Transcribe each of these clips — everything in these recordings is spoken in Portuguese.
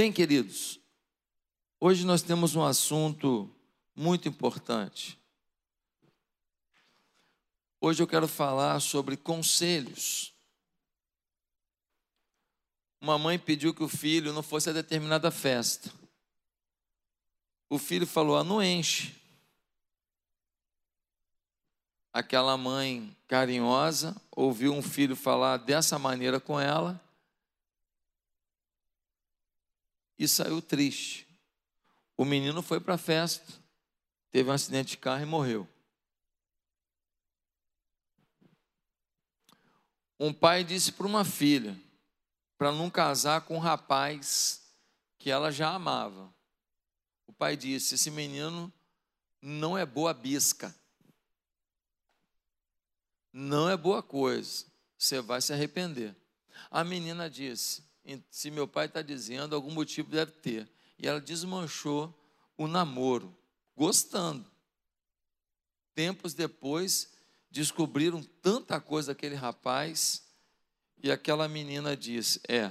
Bem, queridos, hoje nós temos um assunto muito importante. Hoje eu quero falar sobre conselhos. Uma mãe pediu que o filho não fosse a determinada festa. O filho falou: ah, não enche. Aquela mãe carinhosa ouviu um filho falar dessa maneira com ela e saiu triste. O menino foi para a festa, teve um acidente de carro e morreu. Um pai disse para uma filha para não casar com um rapaz que ela já amava. O pai disse: Esse menino não é boa bisca, não é boa coisa, você vai se arrepender. A menina disse: Se meu pai está dizendo, algum motivo deve ter. E ela desmanchou o namoro, gostando. Tempos depois, descobriram tanta coisa daquele rapaz e aquela menina disse: É,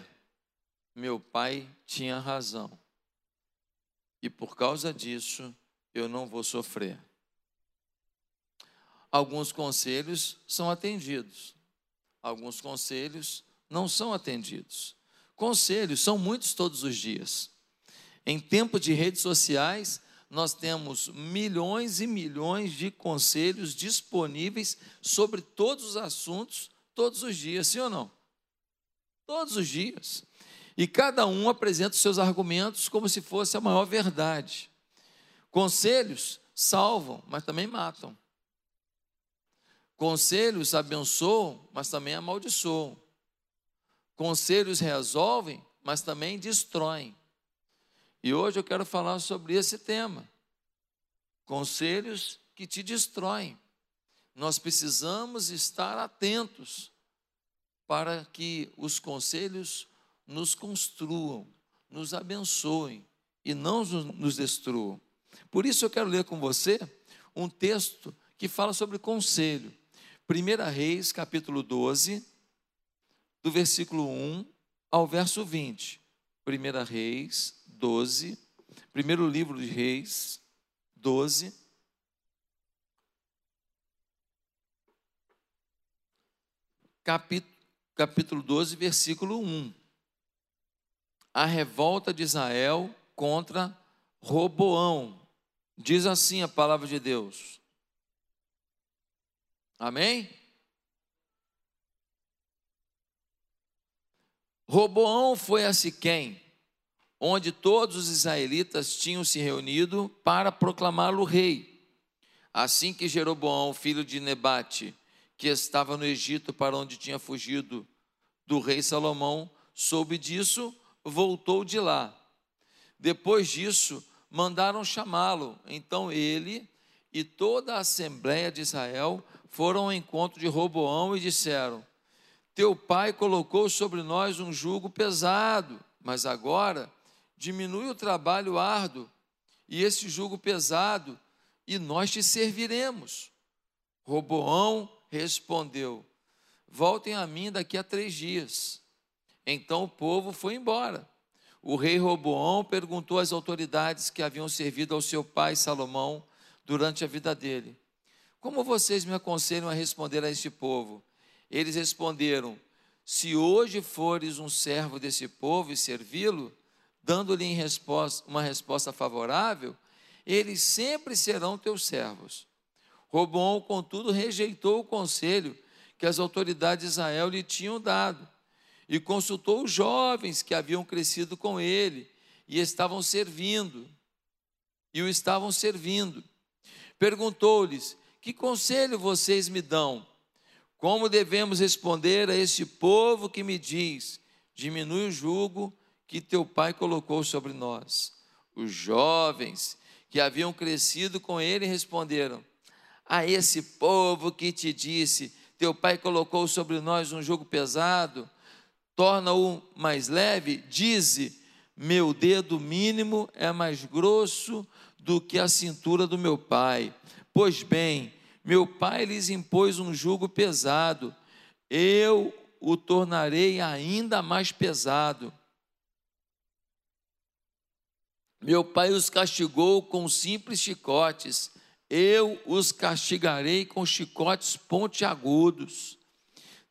meu pai tinha razão. E por causa disso, eu não vou sofrer. Alguns conselhos são atendidos, alguns conselhos não são atendidos. Conselhos são muitos todos os dias. Em tempo de redes sociais, nós temos milhões e milhões de conselhos disponíveis sobre todos os assuntos, todos os dias, sim ou não? Todos os dias. E cada um apresenta os seus argumentos como se fosse a maior verdade. Conselhos salvam, mas também matam. Conselhos abençoam, mas também amaldiçoam. Conselhos resolvem, mas também destroem. E hoje eu quero falar sobre esse tema. Conselhos que te destroem. Nós precisamos estar atentos para que os conselhos nos construam, nos abençoem e não nos destruam. Por isso eu quero ler com você um texto que fala sobre conselho. 1 Reis, capítulo 12, do versículo 1 ao verso 20. 1 Reis 12, primeiro livro de Reis, 12. Capítulo, capítulo 12, versículo 1. A revolta de Israel contra Roboão. Diz assim a palavra de Deus. Amém? Roboão foi a Siquém onde todos os israelitas tinham se reunido para proclamá-lo rei. Assim que Jeroboão, filho de Nebate, que estava no Egito para onde tinha fugido do rei Salomão, soube disso, voltou de lá. Depois disso, mandaram chamá-lo. Então ele e toda a assembleia de Israel foram ao encontro de Roboão e disseram: Teu pai colocou sobre nós um jugo pesado, mas agora diminui o trabalho árduo e esse jugo pesado, e nós te serviremos. Roboão respondeu: Voltem a mim daqui a três dias. Então o povo foi embora. O rei Roboão perguntou às autoridades que haviam servido ao seu pai Salomão durante a vida dele: Como vocês me aconselham a responder a este povo? Eles responderam: Se hoje fores um servo desse povo e servi-lo, dando-lhe resposta, uma resposta favorável, eles sempre serão teus servos. Robão, contudo, rejeitou o conselho que as autoridades de Israel lhe tinham dado e consultou os jovens que haviam crescido com ele e estavam servindo. E o estavam servindo. Perguntou-lhes: Que conselho vocês me dão? Como devemos responder a este povo que me diz: Diminui o jugo que teu pai colocou sobre nós. Os jovens que haviam crescido com ele responderam: A esse povo que te disse, teu pai colocou sobre nós um jugo pesado, torna-o mais leve, dize: Meu dedo mínimo é mais grosso do que a cintura do meu pai. Pois bem, meu pai lhes impôs um jugo pesado, eu o tornarei ainda mais pesado Meu pai os castigou com simples chicotes, eu os castigarei com chicotes pontiagudos.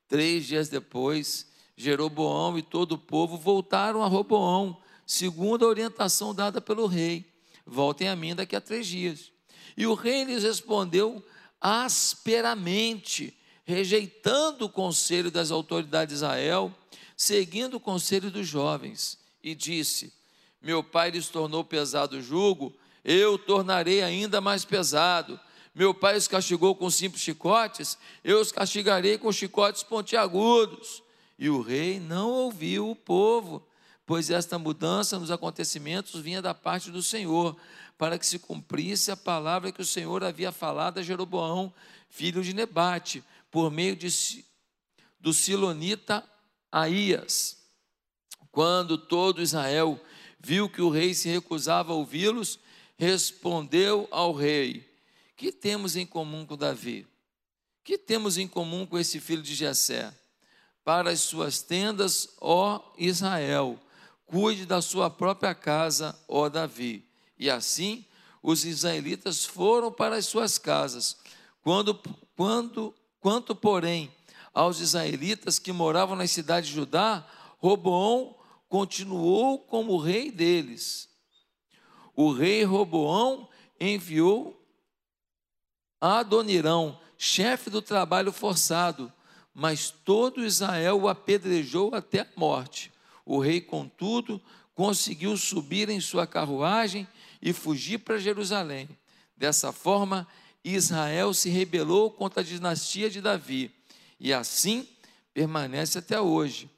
Três dias depois, Jeroboão e todo o povo voltaram a Roboão, segundo a orientação dada pelo rei. Voltem a mim daqui a três dias. E o rei lhes respondeu asperamente, rejeitando o conselho das autoridades de Israel, seguindo o conselho dos jovens, e disse: Meu pai lhes tornou pesado o jugo, eu tornarei ainda mais pesado. Meu pai os castigou com simples chicotes, eu os castigarei com chicotes pontiagudos. E o rei não ouviu o povo, pois esta mudança nos acontecimentos vinha da parte do Senhor, para que se cumprisse a palavra que o Senhor havia falado a Jeroboão, filho de Nebate, por meio de, do Silonita Aías. Quando todo Israel viu que o rei se recusava a ouvi-los, respondeu ao rei: Que temos em comum com Davi? Que temos em comum com esse filho de Jessé? Para as suas tendas, ó Israel, cuide da sua própria casa, ó Davi. E assim os israelitas foram para as suas casas. Quando, quando, quanto, porém, aos israelitas que moravam nas cidades de Judá, Roboão continuou como rei deles o rei Roboão enviou Adonirão, chefe do trabalho forçado, mas todo Israel o apedrejou até a morte. O rei, contudo, conseguiu subir em sua carruagem e fugir para Jerusalém. Dessa forma, Israel se rebelou contra a dinastia de Davi e assim permanece até hoje.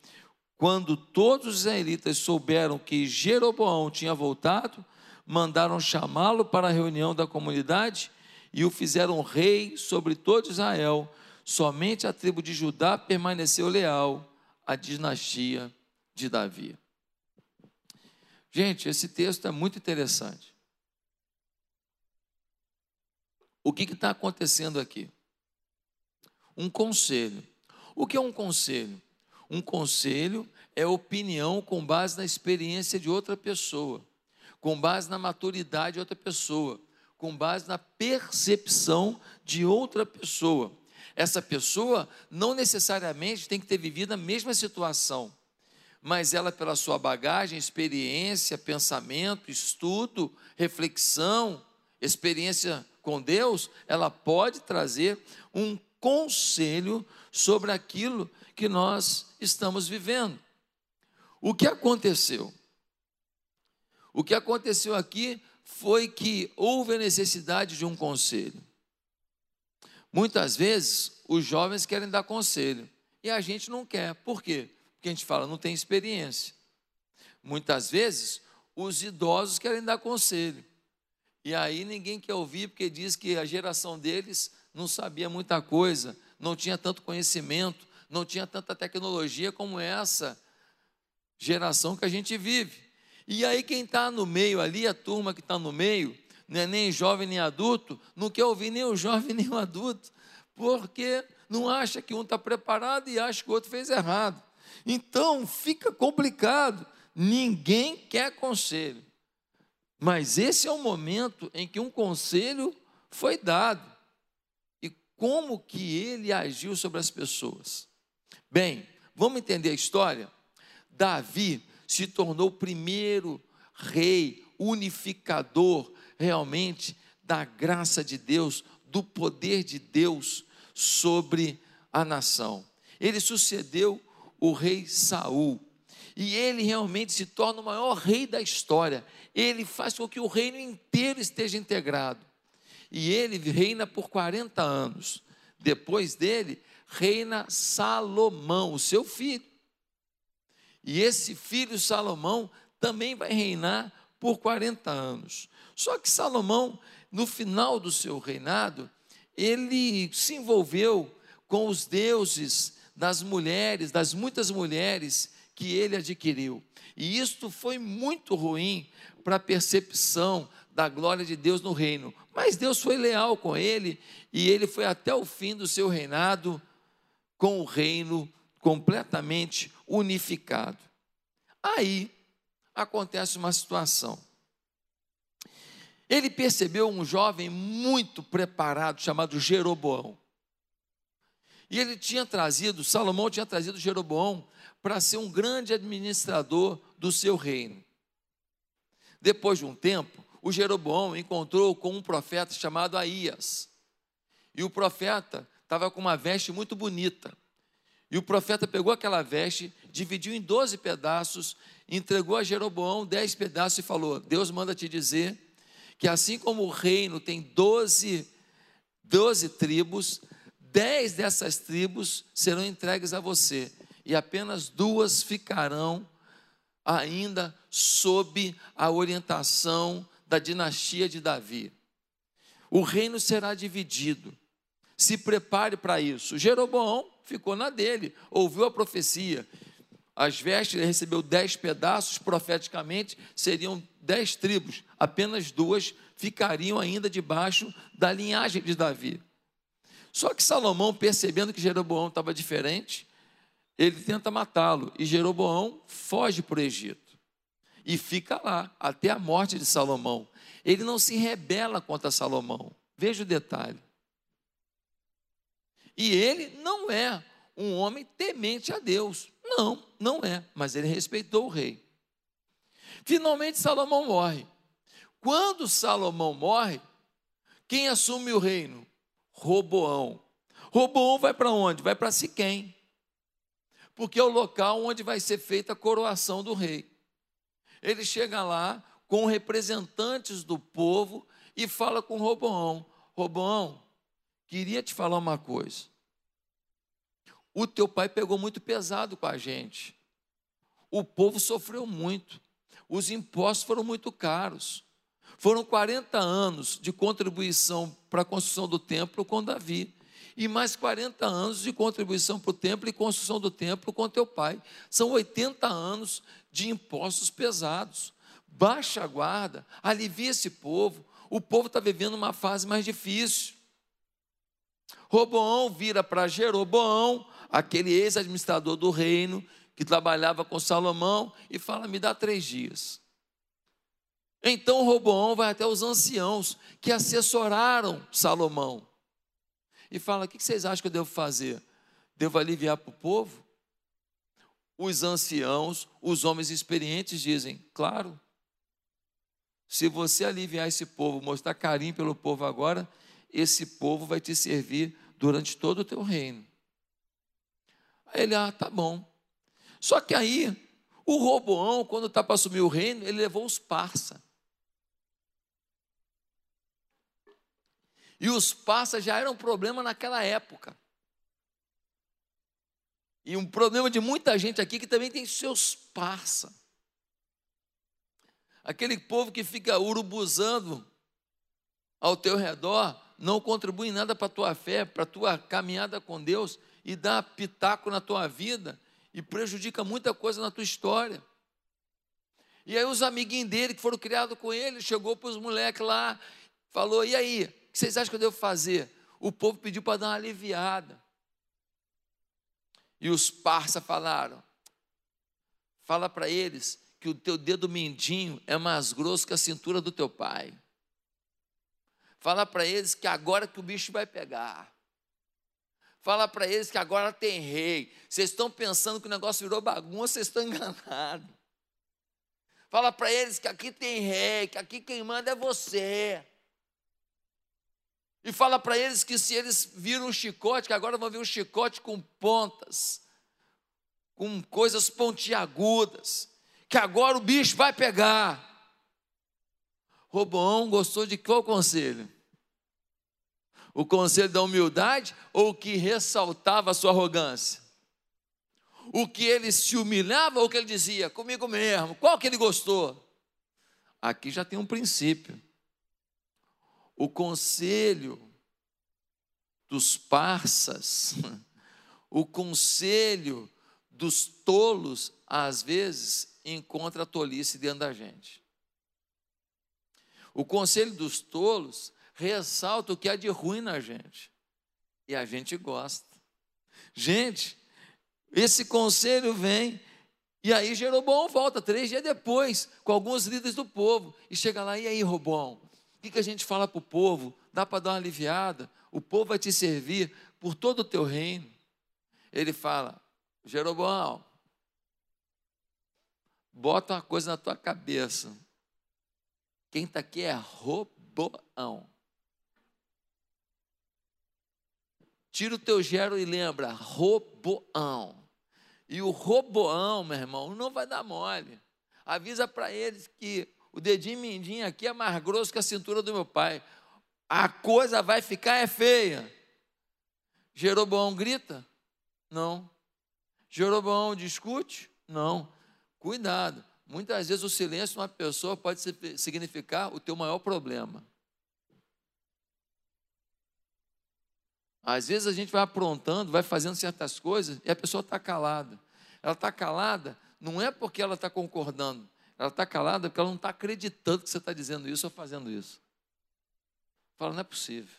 Quando todos os israelitas souberam que Jeroboão tinha voltado, mandaram chamá-lo para a reunião da comunidade e o fizeram rei sobre todo Israel. Somente a tribo de Judá permaneceu leal à dinastia de Davi. Gente, esse texto é muito interessante. O que está acontecendo aqui? Um conselho. O que é um conselho? Um conselho é opinião com base na experiência de outra pessoa com base na maturidade de outra pessoa, com base na percepção de outra pessoa. Essa pessoa não necessariamente tem que ter vivido a mesma situação, mas ela, pela sua bagagem, experiência, pensamento, estudo, reflexão, experiência com Deus, ela pode trazer um conselho sobre aquilo que nós estamos vivendo. O que aconteceu? O que aconteceu aqui foi que houve a necessidade de um conselho. Muitas vezes os jovens querem dar conselho e a gente não quer. Por quê? Porque a gente fala, não tem experiência. Muitas vezes os idosos querem dar conselho. E aí ninguém quer ouvir porque diz que a geração deles não sabia muita coisa, não tinha tanto conhecimento, não tinha tanta tecnologia como essa geração que a gente vive. E aí, quem está no meio ali, a turma que está no meio, não é nem jovem nem adulto, não quer ouvir nem o jovem nem o adulto, porque não acha que um está preparado e acha que o outro fez errado. Então, fica complicado. Ninguém quer conselho. Mas esse é o momento em que um conselho foi dado. E como que ele agiu sobre as pessoas? Bem, vamos entender a história? Davi se tornou o primeiro rei unificador realmente da graça de Deus, do poder de Deus sobre a nação. Ele sucedeu o rei Saul. E ele realmente se torna o maior rei da história. Ele faz com que o reino inteiro esteja integrado. E ele reina por 40 anos. Depois dele, reina Salomão, o seu filho. E esse filho Salomão também vai reinar por 40 anos. Só que Salomão, no final do seu reinado, ele se envolveu com os deuses das mulheres, das muitas mulheres que ele adquiriu. E isto foi muito ruim para a percepção da glória de Deus no reino. Mas Deus foi leal com ele e ele foi até o fim do seu reinado com o reino completamente unificado. Aí acontece uma situação. ele percebeu um jovem muito preparado chamado Jeroboão. E ele tinha trazido, Salomão tinha trazido Jeroboão para ser um grande administrador do seu reino. Depois de um tempo, o Jeroboão encontrou com um profeta chamado Aías. E o profeta estava com uma veste muito bonita. E o profeta pegou aquela veste, dividiu em 12 pedaços, entregou a Jeroboão 10 pedaços e falou: Deus manda te dizer que assim como o reino tem 12, 12 tribos, dez dessas tribos serão entregues a você, e apenas duas ficarão ainda sob a orientação da dinastia de Davi. O reino será dividido. Se prepare para isso. Jeroboão ficou na dele, ouviu a profecia. As vestes ele recebeu dez pedaços, profeticamente seriam dez tribos, apenas duas ficariam ainda debaixo da linhagem de Davi. Só que Salomão, percebendo que Jeroboão estava diferente, ele tenta matá-lo e Jeroboão foge para o Egito e fica lá até a morte de Salomão. Ele não se rebela contra Salomão. Veja o detalhe. E ele não é um homem temente a Deus. Não, não é, mas ele respeitou o rei. Finalmente Salomão morre. Quando Salomão morre, quem assume o reino? Roboão. Roboão vai para onde? Vai para Siquém. Porque é o local onde vai ser feita a coroação do rei. Ele chega lá com representantes do povo e fala com Roboão: Roboão, queria te falar uma coisa. O teu pai pegou muito pesado com a gente. O povo sofreu muito. Os impostos foram muito caros. Foram 40 anos de contribuição para a construção do templo com Davi. E mais 40 anos de contribuição para o templo e construção do templo com teu pai. São 80 anos de impostos pesados. Baixa a guarda, alivia esse povo. O povo está vivendo uma fase mais difícil. Roboão vira para Jeroboão, aquele ex-administrador do reino, que trabalhava com Salomão, e fala: Me dá três dias. Então Roboão vai até os anciãos que assessoraram Salomão e fala: O que vocês acham que eu devo fazer? Devo aliviar para o povo? Os anciãos, os homens experientes dizem: Claro. Se você aliviar esse povo, mostrar carinho pelo povo agora, esse povo vai te servir durante todo o teu reino. Aí ele, ah, tá bom. Só que aí, o Roboão, quando está para assumir o reino, ele levou os parça. E os parças já eram um problema naquela época. E um problema de muita gente aqui que também tem seus parça. Aquele povo que fica urubuzando ao teu redor, não contribui em nada para a tua fé, para a tua caminhada com Deus e dá pitaco na tua vida e prejudica muita coisa na tua história. E aí os amiguinhos dele que foram criados com ele, chegou para os moleques lá, falou: "E aí, que vocês acham que eu devo fazer? O povo pediu para dar uma aliviada. E os parça falaram: fala para eles que o teu dedo mindinho é mais grosso que a cintura do teu pai. Fala para eles que agora que o bicho vai pegar. Fala para eles que agora tem rei. Vocês estão pensando que o negócio virou bagunça, vocês estão enganados. Fala para eles que aqui tem rei, que aqui quem manda é você. E fala para eles que se eles viram um chicote, que agora vão ver um chicote com pontas, com coisas pontiagudas, que agora o bicho vai pegar. Roboão gostou de qual conselho? O conselho da humildade ou o que ressaltava a sua arrogância? O que ele se humilhava ou o que ele dizia? Comigo mesmo. Qual que ele gostou? Aqui já tem um princípio o conselho dos parças, o conselho dos tolos, às vezes encontra tolice dentro da gente. O conselho dos tolos ressalta o que há de ruim na gente. E a gente gosta. Gente, esse conselho vem, e aí Jeroboão volta três dias depois, com alguns líderes do povo, e chega lá, e aí, Robão, O que, que a gente fala para o povo? Dá para dar uma aliviada? O povo vai te servir por todo o teu reino. Ele fala: Jeroboão, bota uma coisa na tua cabeça. Quem está aqui é Roboão. Tira o teu gero e lembra, Roboão. E o Roboão, meu irmão, não vai dar mole. Avisa para eles que o dedinho mindinho aqui é mais grosso que a cintura do meu pai. A coisa vai ficar é feia. Jeroboão grita? Não. Jeroboão discute? Não. Cuidado. Muitas vezes o silêncio de uma pessoa pode significar o teu maior problema. Às vezes a gente vai aprontando, vai fazendo certas coisas e a pessoa está calada. Ela está calada não é porque ela está concordando, ela está calada porque ela não está acreditando que você está dizendo isso ou fazendo isso. Fala, não é possível.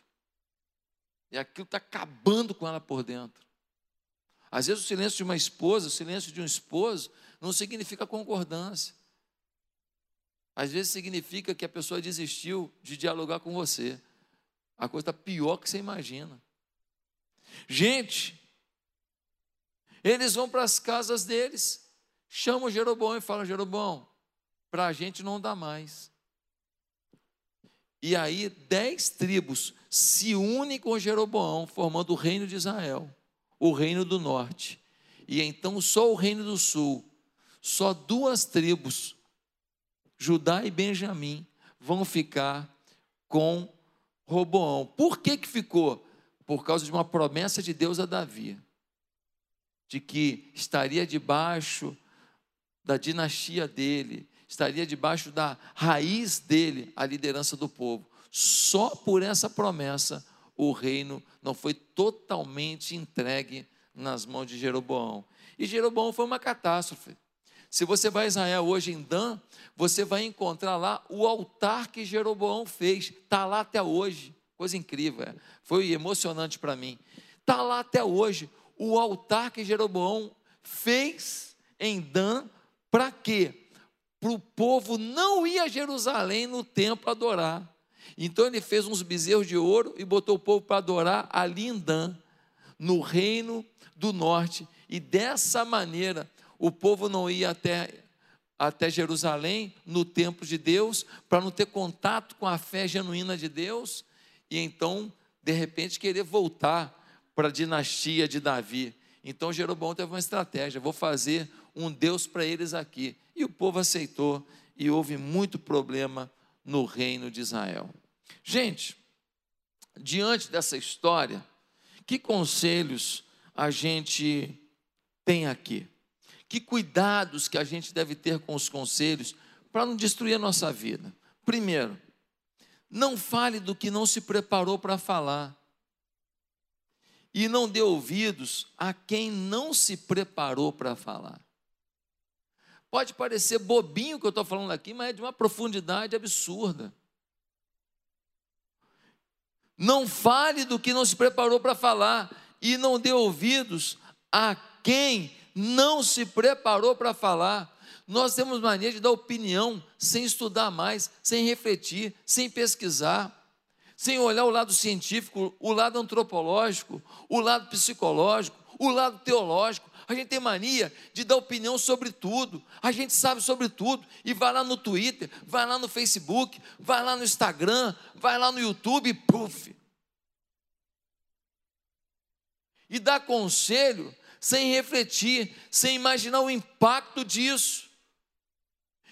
E aquilo está acabando com ela por dentro. Às vezes o silêncio de uma esposa, o silêncio de um esposo, não significa concordância. Às vezes significa que a pessoa desistiu de dialogar com você. A coisa está pior que você imagina. Gente, eles vão para as casas deles, chamam Jeroboão e falam: Jeroboão, para a gente não dá mais. E aí, dez tribos se unem com Jeroboão, formando o reino de Israel, o reino do norte. E então, só o reino do sul, só duas tribos, Judá e Benjamim, vão ficar com Roboão. Por que, que ficou? por causa de uma promessa de Deus a Davi, de que estaria debaixo da dinastia dele, estaria debaixo da raiz dele a liderança do povo. Só por essa promessa o reino não foi totalmente entregue nas mãos de Jeroboão. E Jeroboão foi uma catástrofe. Se você vai a Israel hoje em Dan, você vai encontrar lá o altar que Jeroboão fez, está lá até hoje. Coisa incrível, é. foi emocionante para mim. Está lá até hoje o altar que Jeroboão fez em Dan, para quê? Para o povo não ir a Jerusalém no templo adorar. Então ele fez uns bezerros de ouro e botou o povo para adorar ali em Dan, no reino do norte. E dessa maneira o povo não ia até, até Jerusalém, no templo de Deus, para não ter contato com a fé genuína de Deus e então, de repente, querer voltar para a dinastia de Davi. Então Jeroboão teve uma estratégia: vou fazer um Deus para eles aqui. E o povo aceitou, e houve muito problema no reino de Israel. Gente, diante dessa história, que conselhos a gente tem aqui? Que cuidados que a gente deve ter com os conselhos para não destruir a nossa vida? Primeiro, não fale do que não se preparou para falar. E não dê ouvidos a quem não se preparou para falar. Pode parecer bobinho o que eu estou falando aqui, mas é de uma profundidade absurda. Não fale do que não se preparou para falar e não dê ouvidos a quem não se preparou para falar. Nós temos mania de dar opinião sem estudar mais, sem refletir, sem pesquisar, sem olhar o lado científico, o lado antropológico, o lado psicológico, o lado teológico. A gente tem mania de dar opinião sobre tudo. A gente sabe sobre tudo. E vai lá no Twitter, vai lá no Facebook, vai lá no Instagram, vai lá no YouTube puf. E dá conselho sem refletir, sem imaginar o impacto disso.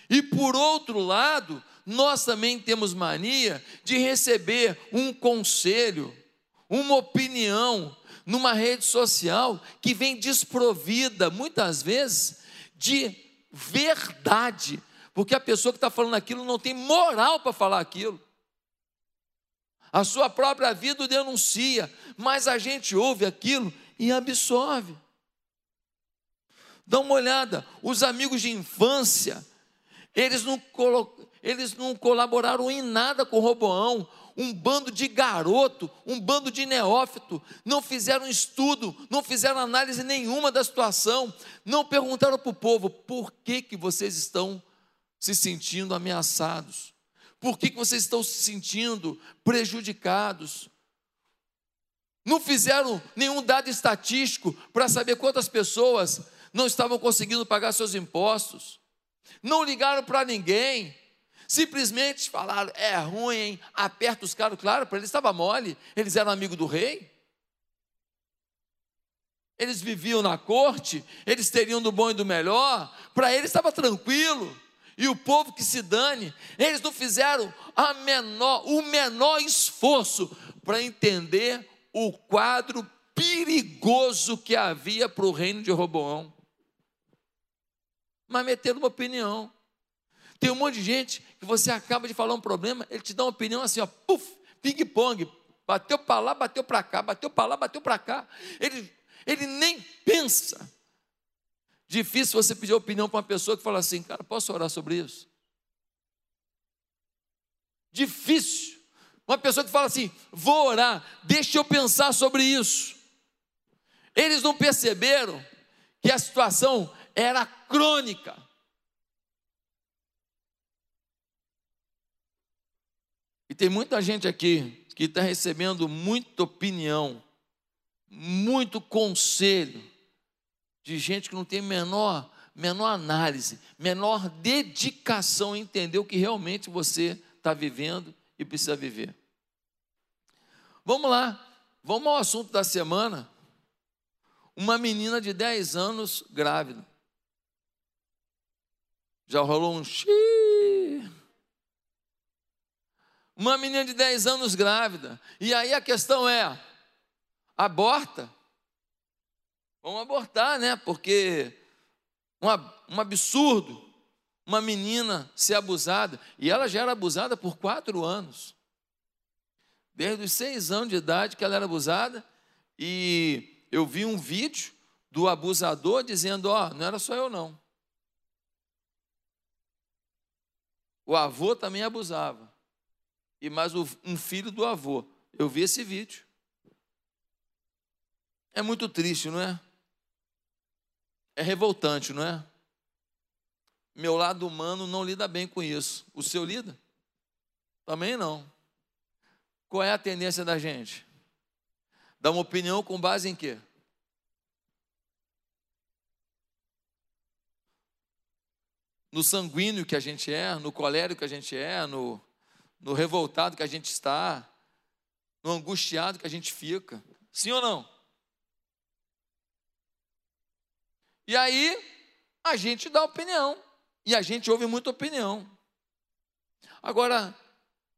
E por outro lado, nós também temos mania de receber um conselho, uma opinião numa rede social que vem desprovida, muitas vezes, de verdade, porque a pessoa que está falando aquilo não tem moral para falar aquilo. A sua própria vida o denuncia, mas a gente ouve aquilo e absorve. Dá uma olhada, os amigos de infância, eles não, eles não colaboraram em nada com Roboão. Um bando de garoto, um bando de neófito, não fizeram estudo, não fizeram análise nenhuma da situação, não perguntaram para o povo por que, que vocês estão se sentindo ameaçados, Por que, que vocês estão se sentindo prejudicados? Não fizeram nenhum dado estatístico para saber quantas pessoas não estavam conseguindo pagar seus impostos. Não ligaram para ninguém. Simplesmente falaram: é ruim, hein? Aperta os caras. Claro, para eles estava mole. Eles eram amigos do rei. Eles viviam na corte. Eles teriam do bom e do melhor. Para eles estava tranquilo e o povo que se dane, eles não fizeram a menor, o menor esforço para entender o quadro perigoso que havia para o reino de Roboão. Mas meteram uma opinião. Tem um monte de gente que você acaba de falar um problema, ele te dá uma opinião assim, ó, puf, ping-pong, bateu para lá, bateu para cá, bateu para lá, bateu para cá. Ele, ele nem pensa. Difícil você pedir opinião para uma pessoa que fala assim, cara, posso orar sobre isso? Difícil. Uma pessoa que fala assim, vou orar, deixa eu pensar sobre isso. Eles não perceberam que a situação era crônica. E tem muita gente aqui que está recebendo muita opinião, muito conselho, de gente que não tem menor, menor análise, menor dedicação em entender o que realmente você está vivendo e precisa viver. Vamos lá, vamos ao assunto da semana. Uma menina de 10 anos grávida. Já rolou um xiii. Uma menina de 10 anos grávida. E aí a questão é: aborta? Vamos abortar, né? Porque um, um absurdo uma menina ser abusada. E ela já era abusada por quatro anos. Desde os seis anos de idade que ela era abusada. E eu vi um vídeo do abusador dizendo: Ó, oh, não era só eu, não. O avô também abusava. E mais um filho do avô. Eu vi esse vídeo. É muito triste, não é? É revoltante, não é? Meu lado humano não lida bem com isso. O seu lida? Também não. Qual é a tendência da gente? Dar uma opinião com base em quê? No sanguíneo que a gente é, no colérico que a gente é, no, no revoltado que a gente está, no angustiado que a gente fica. Sim ou não? E aí, a gente dá opinião. E a gente ouve muita opinião. Agora,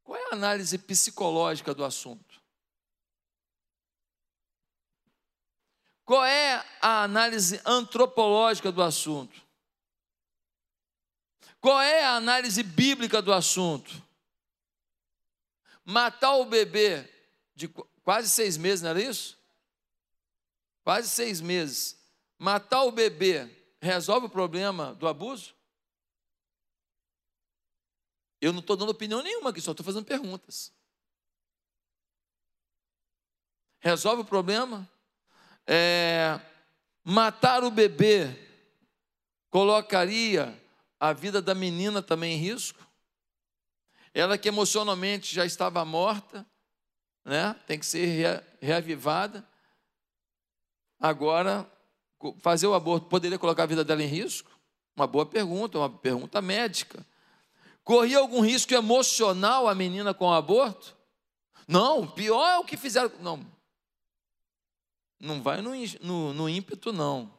qual é a análise psicológica do assunto? Qual é a análise antropológica do assunto? Qual é a análise bíblica do assunto? Matar o bebê de quase seis meses, não era isso? Quase seis meses matar o bebê resolve o problema do abuso? Eu não estou dando opinião nenhuma aqui, só estou fazendo perguntas. Resolve o problema? É, matar o bebê colocaria a vida da menina também em risco? Ela que emocionalmente já estava morta, né? tem que ser reavivada. Agora fazer o aborto poderia colocar a vida dela em risco? Uma boa pergunta, uma pergunta médica. Corria algum risco emocional a menina com o aborto? Não, pior é o que fizeram. Não, não vai no, no, no ímpeto, não.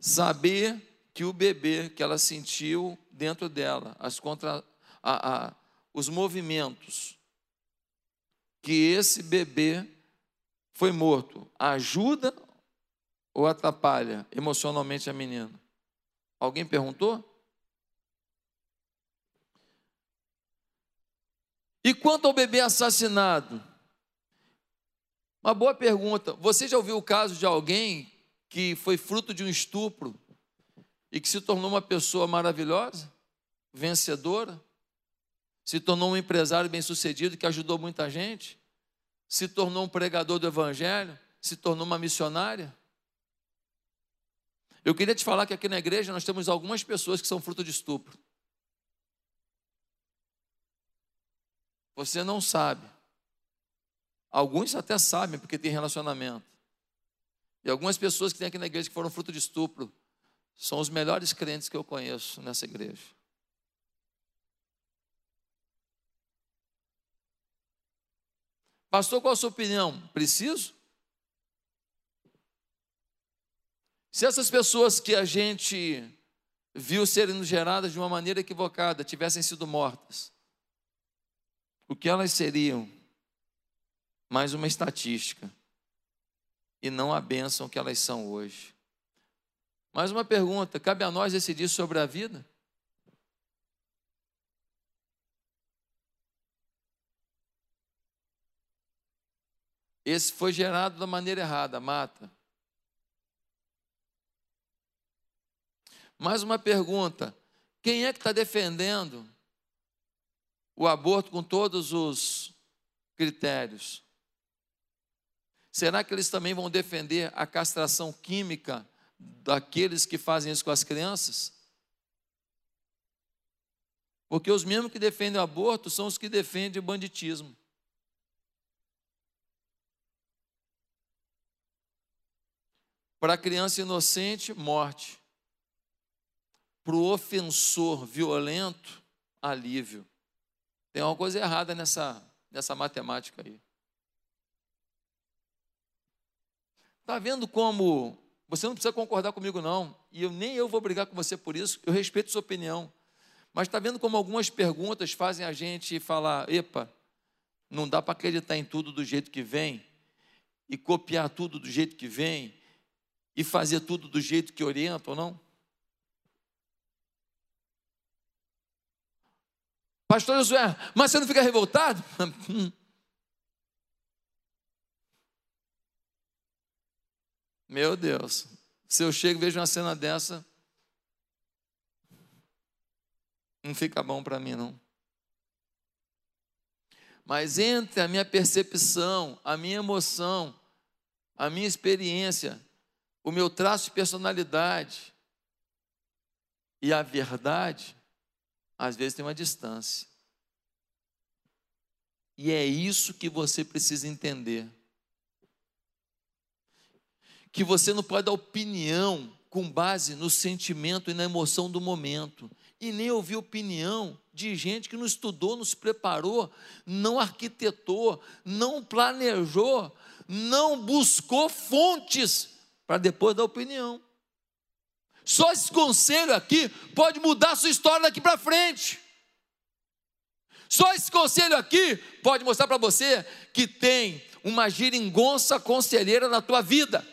Saber que o bebê que ela sentiu dentro dela, as contra, a, a, os movimentos que esse bebê foi morto, ajuda ou atrapalha emocionalmente a menina? Alguém perguntou? E quanto ao bebê assassinado? Uma boa pergunta. Você já ouviu o caso de alguém que foi fruto de um estupro e que se tornou uma pessoa maravilhosa, vencedora? Se tornou um empresário bem-sucedido que ajudou muita gente? Se tornou um pregador do evangelho? Se tornou uma missionária? Eu queria te falar que aqui na igreja nós temos algumas pessoas que são fruto de estupro. Você não sabe. Alguns até sabem porque tem relacionamento. E algumas pessoas que tem aqui na igreja que foram fruto de estupro são os melhores crentes que eu conheço nessa igreja. Pastor, qual a sua opinião? Preciso? Se essas pessoas que a gente viu serem geradas de uma maneira equivocada tivessem sido mortas, o que elas seriam? Mais uma estatística. E não a bênção que elas são hoje. Mais uma pergunta: cabe a nós decidir sobre a vida? Esse foi gerado da maneira errada, mata. Mais uma pergunta: quem é que está defendendo o aborto com todos os critérios? Será que eles também vão defender a castração química daqueles que fazem isso com as crianças? Porque os mesmos que defendem o aborto são os que defendem o banditismo. Para a criança inocente, morte para o ofensor violento, alívio. Tem uma coisa errada nessa, nessa matemática aí. Está vendo como você não precisa concordar comigo, não, e eu, nem eu vou brigar com você por isso, eu respeito sua opinião. Mas está vendo como algumas perguntas fazem a gente falar: epa, não dá para acreditar em tudo do jeito que vem, e copiar tudo do jeito que vem, e fazer tudo do jeito que orienta ou não? Pastor Josué, mas você não fica revoltado? Meu Deus, se eu chego e vejo uma cena dessa, não fica bom para mim, não. Mas entre a minha percepção, a minha emoção, a minha experiência, o meu traço de personalidade e a verdade, às vezes tem uma distância. E é isso que você precisa entender. Que você não pode dar opinião com base no sentimento e na emoção do momento, e nem ouvir opinião de gente que não estudou, não se preparou, não arquitetou, não planejou, não buscou fontes para depois dar opinião. Só esse conselho aqui pode mudar a sua história daqui para frente. Só esse conselho aqui pode mostrar para você que tem uma giringonça conselheira na tua vida,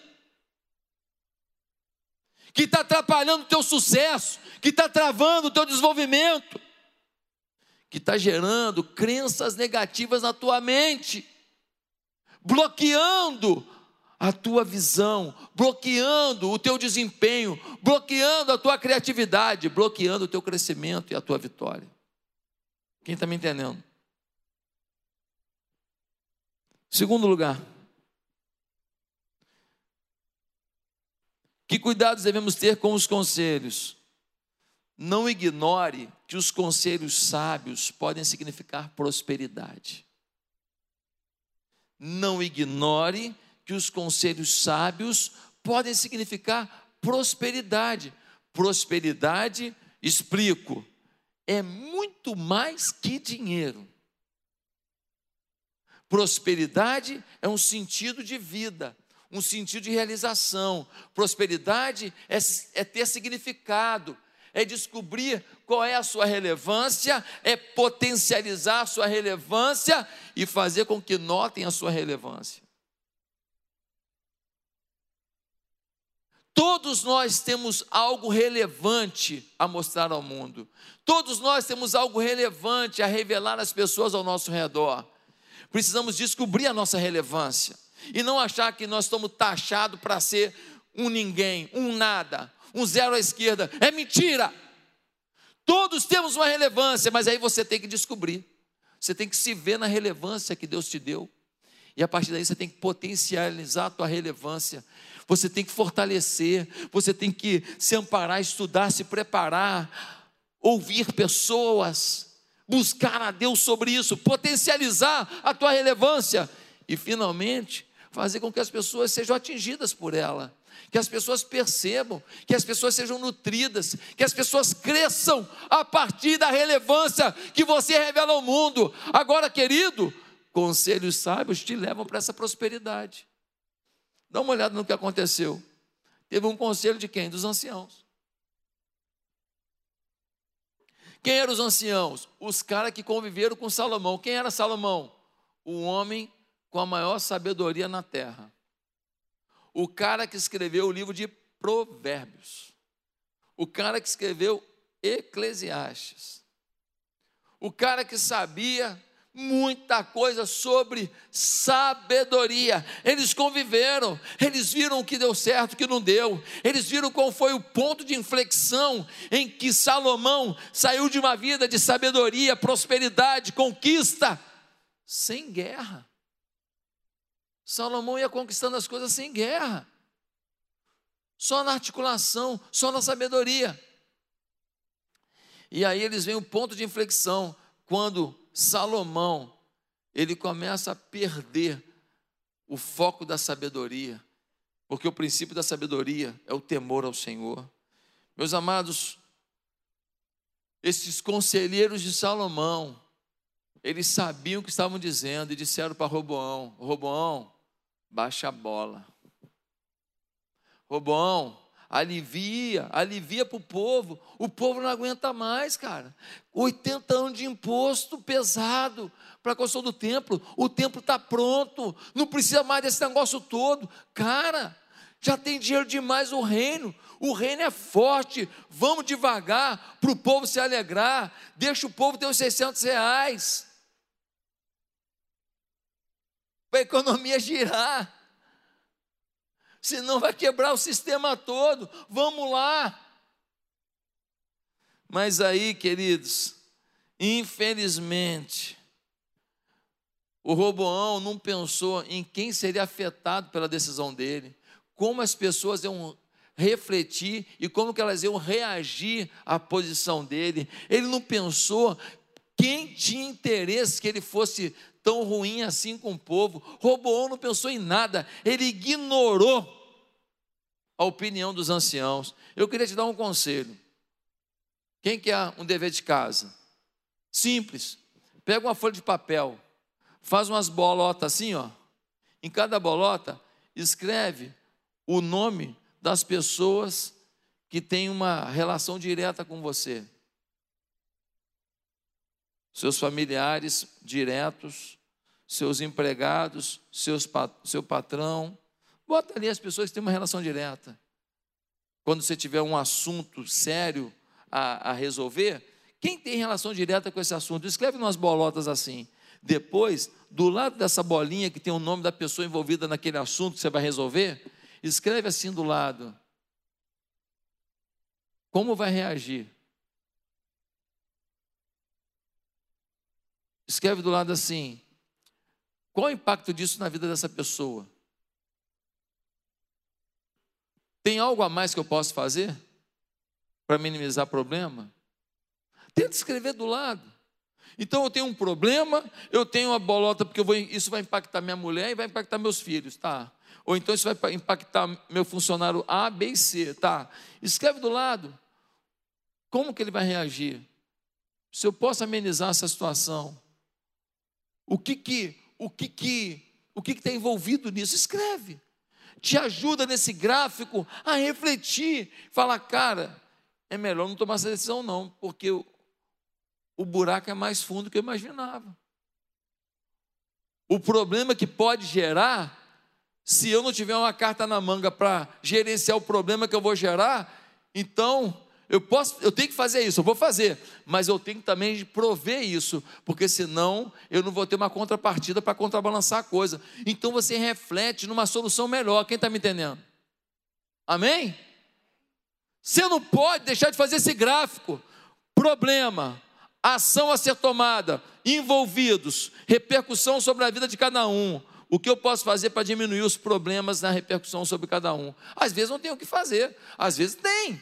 que está atrapalhando o teu sucesso, que está travando o teu desenvolvimento, que está gerando crenças negativas na tua mente, bloqueando a tua visão, bloqueando o teu desempenho, bloqueando a tua criatividade, bloqueando o teu crescimento e a tua vitória. Quem está me entendendo? Segundo lugar, que cuidados devemos ter com os conselhos? Não ignore que os conselhos sábios podem significar prosperidade. Não ignore que os conselhos sábios podem significar prosperidade. Prosperidade, explico, é muito mais que dinheiro. Prosperidade é um sentido de vida, um sentido de realização. Prosperidade é, é, ter significado, é descobrir qual é a sua relevância, é potencializar a sua relevância e fazer com que notem a sua relevância. Todos nós temos algo relevante a mostrar ao mundo. Todos nós temos algo relevante a revelar às pessoas ao nosso redor. Precisamos descobrir a nossa relevância e não achar que nós estamos taxados para ser um ninguém, um nada, um zero à esquerda. É mentira. Todos temos uma relevância, mas aí você tem que descobrir. Você tem que se ver na relevância que Deus te deu. E a partir daí você tem que potencializar a tua relevância você tem que fortalecer, você tem que se amparar, estudar, se preparar, ouvir pessoas, buscar a Deus sobre isso, potencializar a tua relevância e finalmente fazer com que as pessoas sejam atingidas por ela, que as pessoas percebam, que as pessoas sejam nutridas, que as pessoas cresçam a partir da relevância que você revela ao mundo. Agora, querido, conselhos sábios te levam para essa prosperidade. Dá uma olhada no que aconteceu. Teve um conselho de quem? Dos anciãos. Quem eram os anciãos? Os caras que conviveram com Salomão. Quem era Salomão? O homem com a maior sabedoria na terra. O cara que escreveu o livro de Provérbios. O cara que escreveu Eclesiastes. O cara que sabia muita coisa sobre sabedoria. Eles conviveram, eles viram o que deu certo, o que não deu. Eles viram qual foi o ponto de inflexão em que Salomão saiu de uma vida de sabedoria, prosperidade, conquista, sem guerra. Salomão ia conquistando as coisas sem guerra, só na articulação, só na sabedoria. E aí eles veem o ponto de inflexão, quando Salomão, ele começa a perder o foco da sabedoria, porque o princípio da sabedoria é o temor ao Senhor. Meus amados, esses conselheiros de Salomão, eles sabiam o que estavam dizendo e disseram para Roboão: Roboão, baixa a bola. Robão, alivia, alivia para o povo. O povo não aguenta mais, cara. 80 anos de imposto pesado para a construção do templo. O templo está pronto, não precisa mais desse negócio todo. Cara, já tem dinheiro demais o reino. O reino é forte. Vamos devagar para o povo se alegrar. Deixa o povo ter os 600 reais para a economia girar. Senão vai quebrar o sistema todo. Vamos lá. Mas aí, queridos, infelizmente, o Roboão não pensou em quem seria afetado pela decisão dele, como as pessoas iam refletir e como que elas iam reagir à posição dele. Ele não pensou quem tinha interesse que ele fosse tão ruim assim com o povo. Roboão não pensou em nada, ele ignorou a opinião dos anciãos. Eu queria te dar um conselho. Quem quer um dever de casa? Simples. Pega uma folha de papel, faz umas bolotas assim, ó. Em cada bolota, escreve o nome das pessoas que têm uma relação direta com você seus familiares diretos, seus empregados, seus, seu patrão. Bota ali as pessoas que têm uma relação direta. Quando você tiver um assunto sério a, a resolver, quem tem relação direta com esse assunto? Escreve umas bolotas assim. Depois, do lado dessa bolinha que tem o nome da pessoa envolvida naquele assunto que você vai resolver, escreve assim do lado. Como vai reagir? Escreve do lado assim: qual o impacto disso na vida dessa pessoa? Tem algo a mais que eu posso fazer para minimizar problema? Tenta escrever do lado. Então eu tenho um problema, eu tenho uma bolota porque vou, isso vai impactar minha mulher e vai impactar meus filhos, tá? Ou então isso vai impactar meu funcionário A, B e C, tá? Escreve do lado. Como que ele vai reagir? Se eu posso amenizar essa situação, o que que, o que que, o que está envolvido nisso? Escreve. Te ajuda nesse gráfico a refletir. Fala, cara, é melhor não tomar essa decisão, não, porque o, o buraco é mais fundo do que eu imaginava. O problema que pode gerar, se eu não tiver uma carta na manga para gerenciar o problema que eu vou gerar, então eu posso, eu tenho que fazer isso, eu vou fazer, mas eu tenho também de prover isso, porque senão eu não vou ter uma contrapartida para contrabalançar a coisa. Então você reflete numa solução melhor. Quem está me entendendo? Amém? Você não pode deixar de fazer esse gráfico. Problema, ação a ser tomada, envolvidos, repercussão sobre a vida de cada um. O que eu posso fazer para diminuir os problemas na repercussão sobre cada um? Às vezes não tem o que fazer, às vezes tem.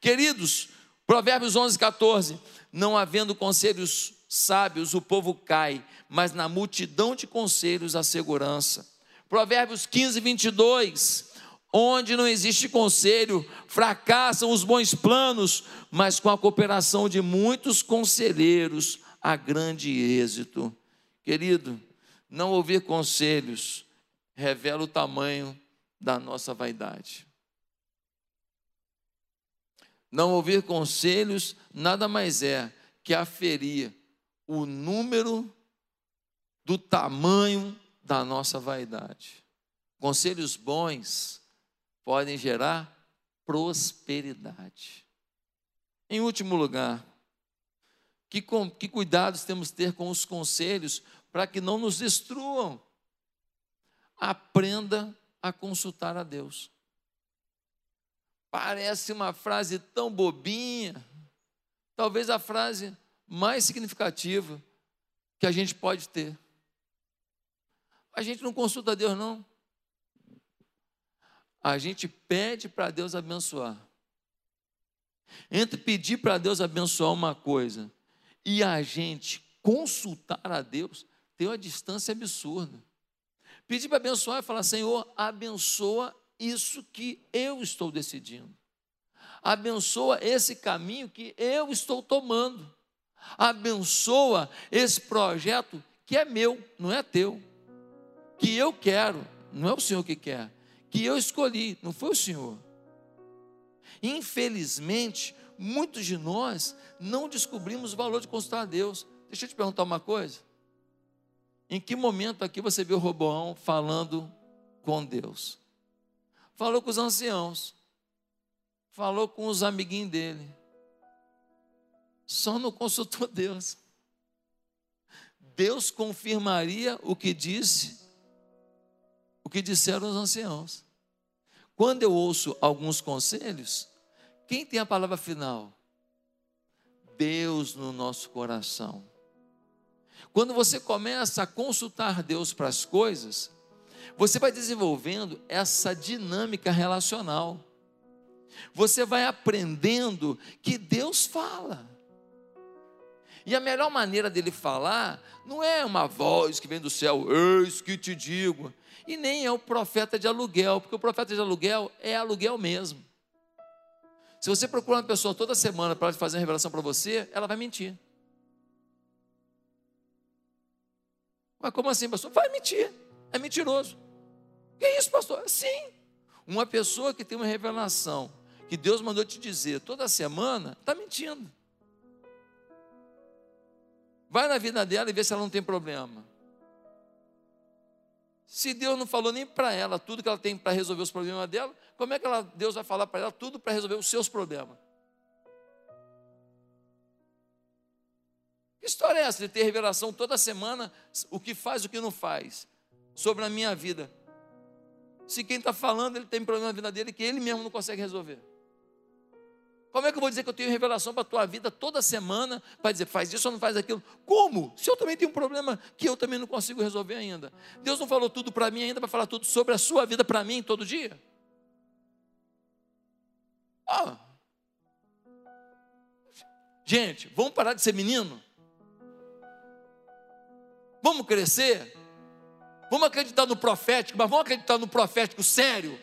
Queridos, Provérbios 11, 14. Não havendo conselhos sábios, o povo cai, mas na multidão de conselhos a segurança. Provérbios 15, 22. Onde não existe conselho, fracassam os bons planos, mas com a cooperação de muitos conselheiros há grande êxito. Querido, não ouvir conselhos revela o tamanho da nossa vaidade. Não ouvir conselhos nada mais é que aferir o número do tamanho da nossa vaidade. Conselhos bons podem gerar prosperidade. Em último lugar, que, com, que cuidados temos ter com os conselhos para que não nos destruam? Aprenda a consultar a Deus. Parece uma frase tão bobinha, talvez a frase mais significativa que a gente pode ter. A gente não consulta a Deus, não. A gente pede para Deus abençoar. Entre pedir para Deus abençoar uma coisa e a gente consultar a Deus, tem uma distância absurda. Pedir para abençoar e falar: Senhor, abençoa isso que eu estou decidindo. Abençoa esse caminho que eu estou tomando. Abençoa esse projeto que é meu, não é teu. Que eu quero, não é o Senhor que quer. Que eu escolhi, não foi o Senhor. Infelizmente, muitos de nós não descobrimos o valor de consultar a Deus. Deixa eu te perguntar uma coisa. Em que momento aqui você viu Roboão falando com Deus? Falou com os anciãos, falou com os amiguinhos dele, só não consultou Deus. Deus confirmaria o que disse, o que disseram os anciãos. Quando eu ouço alguns conselhos, quem tem a palavra final? Deus no nosso coração. Quando você começa a consultar Deus para as coisas, você vai desenvolvendo essa dinâmica relacional. Você vai aprendendo que Deus fala. E a melhor maneira dele falar não é uma voz que vem do céu, eis que te digo, e nem é o profeta de aluguel, porque o profeta de aluguel é aluguel mesmo. Se você procurar uma pessoa toda semana para fazer uma revelação para você, ela vai mentir. Mas como assim, pastor? Vai mentir. É mentiroso. Que isso, pastor? Sim. Uma pessoa que tem uma revelação que Deus mandou te dizer toda semana, está mentindo. Vai na vida dela e vê se ela não tem problema. Se Deus não falou nem para ela tudo que ela tem para resolver os problemas dela, como é que ela, Deus vai falar para ela tudo para resolver os seus problemas? Que história é essa de ter revelação toda semana, o que faz, o que não faz, sobre a minha vida? Se quem está falando, ele tem problema na vida dele que ele mesmo não consegue resolver. Como é que eu vou dizer que eu tenho revelação para a tua vida toda semana, para dizer, faz isso ou não faz aquilo? Como? Se eu também tenho um problema que eu também não consigo resolver ainda. Deus não falou tudo para mim ainda, para falar tudo sobre a sua vida para mim todo dia? Oh. Gente, vamos parar de ser menino? Vamos crescer? Vamos acreditar no profético, mas vamos acreditar no profético sério,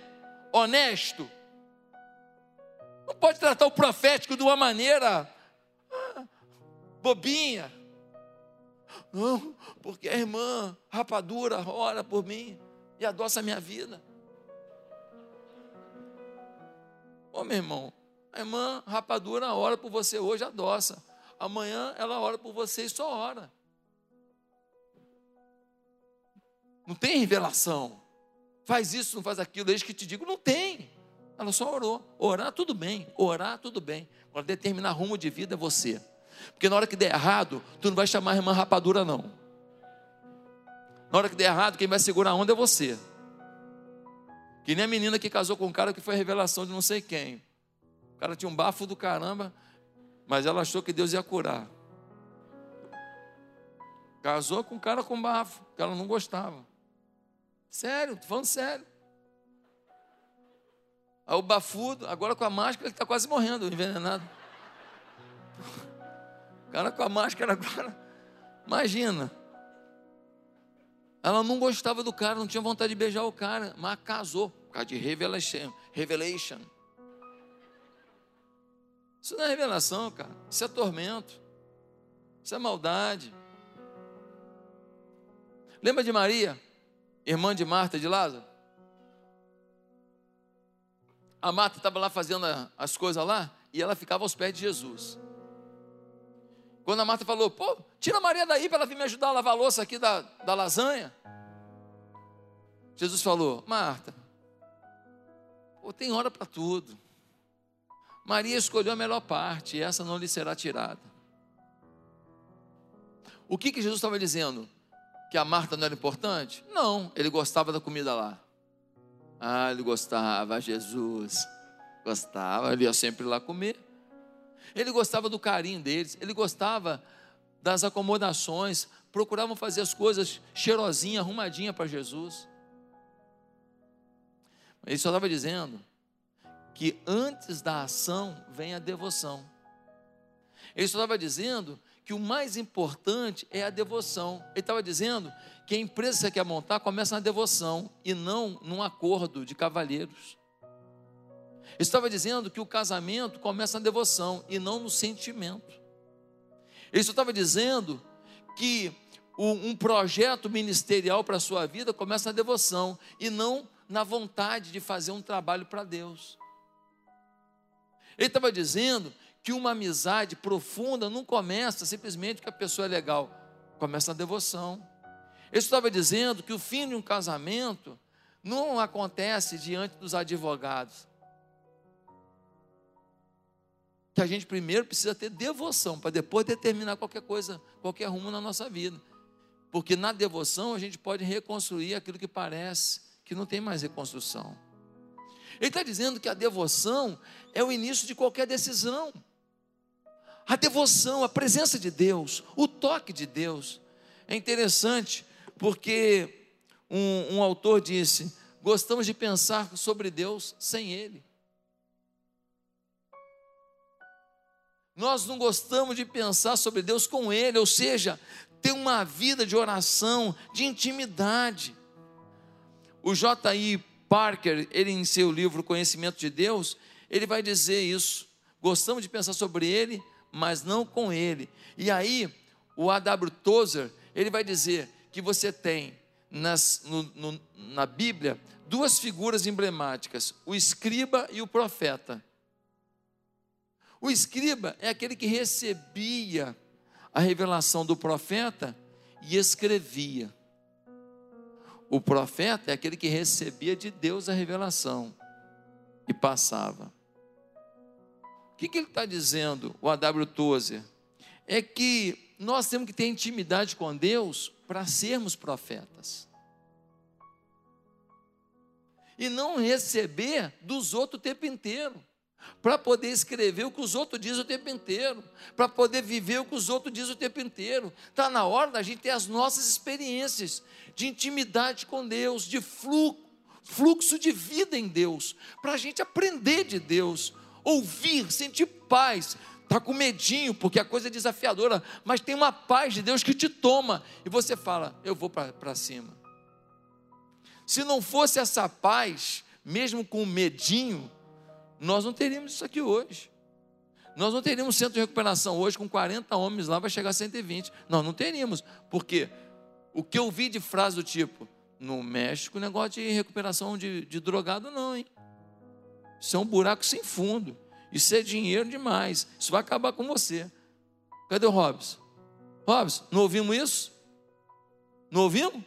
honesto não pode tratar o profético de uma maneira ah, bobinha. Não, porque a irmã rapadura ora por mim e adoça a minha vida. Ô meu irmão, a irmã rapadura ora por você hoje, adoça. Amanhã ela ora por você e só ora. Não tem revelação. Faz isso, não faz aquilo, eis que te digo, não tem. Ela só orou. Orar, tudo bem. Orar, tudo bem. Agora, determinar rumo de vida é você. Porque na hora que der errado, tu não vai chamar a irmã rapadura, não. Na hora que der errado, quem vai segurar a onda é você. Que nem a menina que casou com um cara que foi a revelação de não sei quem. O cara tinha um bafo do caramba, mas ela achou que Deus ia curar. Casou com um cara com bafo, que ela não gostava. Sério, tô falando sério. Aí o bafudo, agora com a máscara, ele está quase morrendo, envenenado. cara com a máscara agora. Imagina. Ela não gostava do cara, não tinha vontade de beijar o cara, mas casou, por causa de revelation. revelation. Isso não é revelação, cara. Isso é tormento. Isso é maldade. Lembra de Maria, irmã de Marta de Lázaro? A Marta estava lá fazendo as coisas lá e ela ficava aos pés de Jesus. Quando a Marta falou, pô, tira a Maria daí para ela vir me ajudar a lavar a louça aqui da, da lasanha. Jesus falou, Marta, pô, tem hora para tudo. Maria escolheu a melhor parte, e essa não lhe será tirada. O que, que Jesus estava dizendo? Que a Marta não era importante? Não, ele gostava da comida lá. Ah, ele gostava, Jesus gostava, ele ia sempre lá comer. Ele gostava do carinho deles, ele gostava das acomodações, procuravam fazer as coisas cheirosinha, arrumadinha para Jesus. Ele só estava dizendo que antes da ação vem a devoção. Ele só estava dizendo que o mais importante é a devoção. Ele estava dizendo que a empresa que você quer montar começa na devoção e não num acordo de cavalheiros. Estava dizendo que o casamento começa na devoção e não no sentimento. Ele estava dizendo que um projeto ministerial para a sua vida começa na devoção e não na vontade de fazer um trabalho para Deus. Ele estava dizendo que uma amizade profunda não começa simplesmente porque a pessoa é legal, começa na devoção. Ele estava dizendo que o fim de um casamento não acontece diante dos advogados, que a gente primeiro precisa ter devoção para depois determinar qualquer coisa, qualquer rumo na nossa vida. Porque na devoção a gente pode reconstruir aquilo que parece que não tem mais reconstrução. Ele está dizendo que a devoção é o início de qualquer decisão. A devoção, a presença de Deus, o toque de Deus. É interessante porque um, um autor disse: gostamos de pensar sobre Deus sem Ele. Nós não gostamos de pensar sobre Deus com Ele, ou seja, ter uma vida de oração, de intimidade. O J.I. Parker, ele em seu livro Conhecimento de Deus, ele vai dizer isso. Gostamos de pensar sobre Ele, mas não com Ele. E aí, o A.W. Tozer, ele vai dizer que você tem nas, no, no, na Bíblia duas figuras emblemáticas, o escriba e o profeta. O escriba é aquele que recebia a revelação do profeta e escrevia. O profeta é aquele que recebia de Deus a revelação e passava. Que, que ele está dizendo, o A.W. Tozer? É que nós temos que ter intimidade com Deus para sermos profetas. E não receber dos outros o tempo inteiro para poder escrever o que os outros dizem o tempo inteiro, para poder viver o que os outros dizem o tempo inteiro. Está na hora da gente ter as nossas experiências de intimidade com Deus, de fluxo, fluxo de vida em Deus, para a gente aprender de Deus, ouvir, sentir paz. Está com medinho, porque a coisa é desafiadora, mas tem uma paz de Deus que te toma, e você fala: Eu vou para cima. Se não fosse essa paz, mesmo com medinho, nós não teríamos isso aqui hoje. Nós não teríamos centro de recuperação hoje com 40 homens lá, vai chegar a 120. Nós não teríamos. Porque o que eu vi de frase do tipo, no México, negócio de recuperação de, de drogado, não, hein? Isso é um buraco sem fundo. Isso é dinheiro demais. Isso vai acabar com você. Cadê o Robson? Robson, não ouvimos isso? Não ouvimos?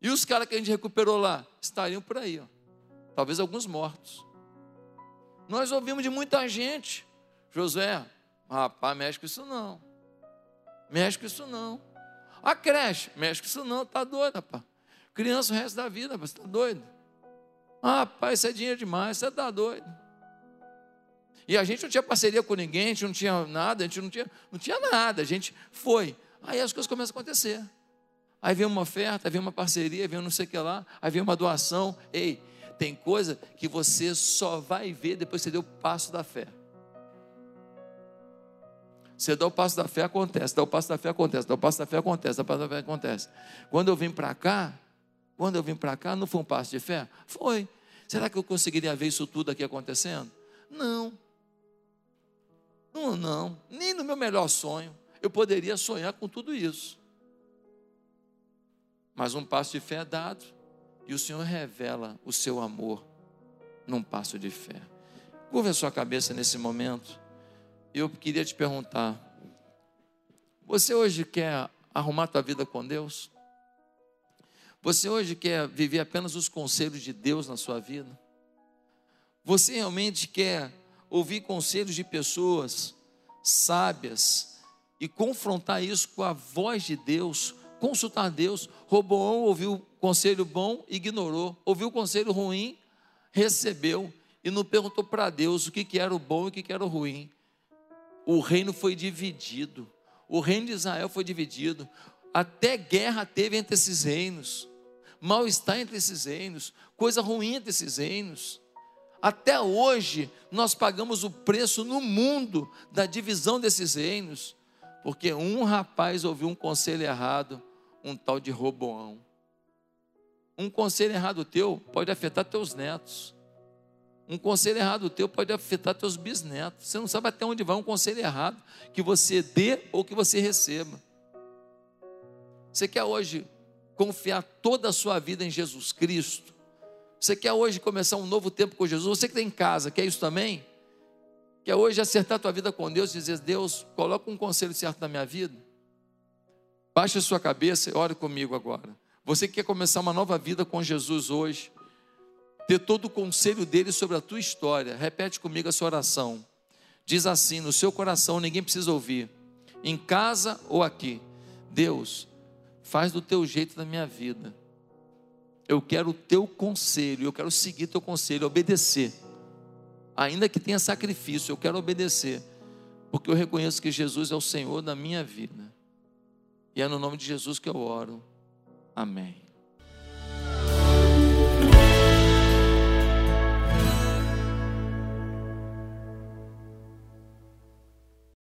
E os caras que a gente recuperou lá estariam por aí, ó talvez alguns mortos. Nós ouvimos de muita gente, Josué, rapaz, mexe com isso não. Mexe com isso não. A creche, mexe com isso não, tá doido, rapaz. Criança o resto da vida, você está doido. Ah, rapaz, isso é dinheiro demais, você está doido. E a gente não tinha parceria com ninguém, a gente não tinha nada, a gente não tinha, não tinha nada, a gente foi. Aí as coisas começam a acontecer. Aí vem uma oferta, vem uma parceria, vem não sei o que lá, aí vem uma doação. Ei, tem coisa que você só vai ver depois que você deu o passo da fé. Você dá o passo da fé, acontece. Dá o passo da fé, acontece. Dá o passo da fé, acontece. Dá o passo da fé, acontece. Quando eu vim para cá, quando eu vim para cá, não foi um passo de fé? Foi. Será que eu conseguiria ver isso tudo aqui acontecendo? Não. Não, não. Nem no meu melhor sonho eu poderia sonhar com tudo isso. Mas um passo de fé é dado e o Senhor revela o seu amor num passo de fé. Curva a sua cabeça nesse momento. Eu queria te perguntar: você hoje quer arrumar tua vida com Deus? Você hoje quer viver apenas os conselhos de Deus na sua vida? Você realmente quer ouvir conselhos de pessoas sábias e confrontar isso com a voz de Deus, consultar Deus? Roboão ouviu o conselho bom, ignorou, ouviu o conselho ruim, recebeu e não perguntou para Deus o que, que era o bom e o que, que era o ruim. O reino foi dividido, o reino de Israel foi dividido, até guerra teve entre esses reinos mal-estar entre esses reinos, coisa ruim entre esses reinos. Até hoje, nós pagamos o preço no mundo da divisão desses reinos, porque um rapaz ouviu um conselho errado, um tal de Roboão. Um conselho errado teu pode afetar teus netos. Um conselho errado teu pode afetar teus bisnetos. Você não sabe até onde vai um conselho errado que você dê ou que você receba. Você quer hoje confiar toda a sua vida em Jesus Cristo, você quer hoje começar um novo tempo com Jesus, você que está em casa, quer isso também? Quer hoje acertar a tua vida com Deus e dizer, Deus, coloca um conselho certo na minha vida? Baixe a sua cabeça e ore comigo agora. Você que quer começar uma nova vida com Jesus hoje, ter todo o conselho dele sobre a tua história, repete comigo essa oração. Diz assim: no seu coração, ninguém precisa ouvir, em casa ou aqui. Deus, faz do teu jeito na minha vida. Eu quero o teu conselho, eu quero seguir teu conselho, obedecer. Ainda que tenha sacrifício, eu quero obedecer, porque eu reconheço que Jesus é o Senhor da minha vida. E é no nome de Jesus que eu oro. Amém.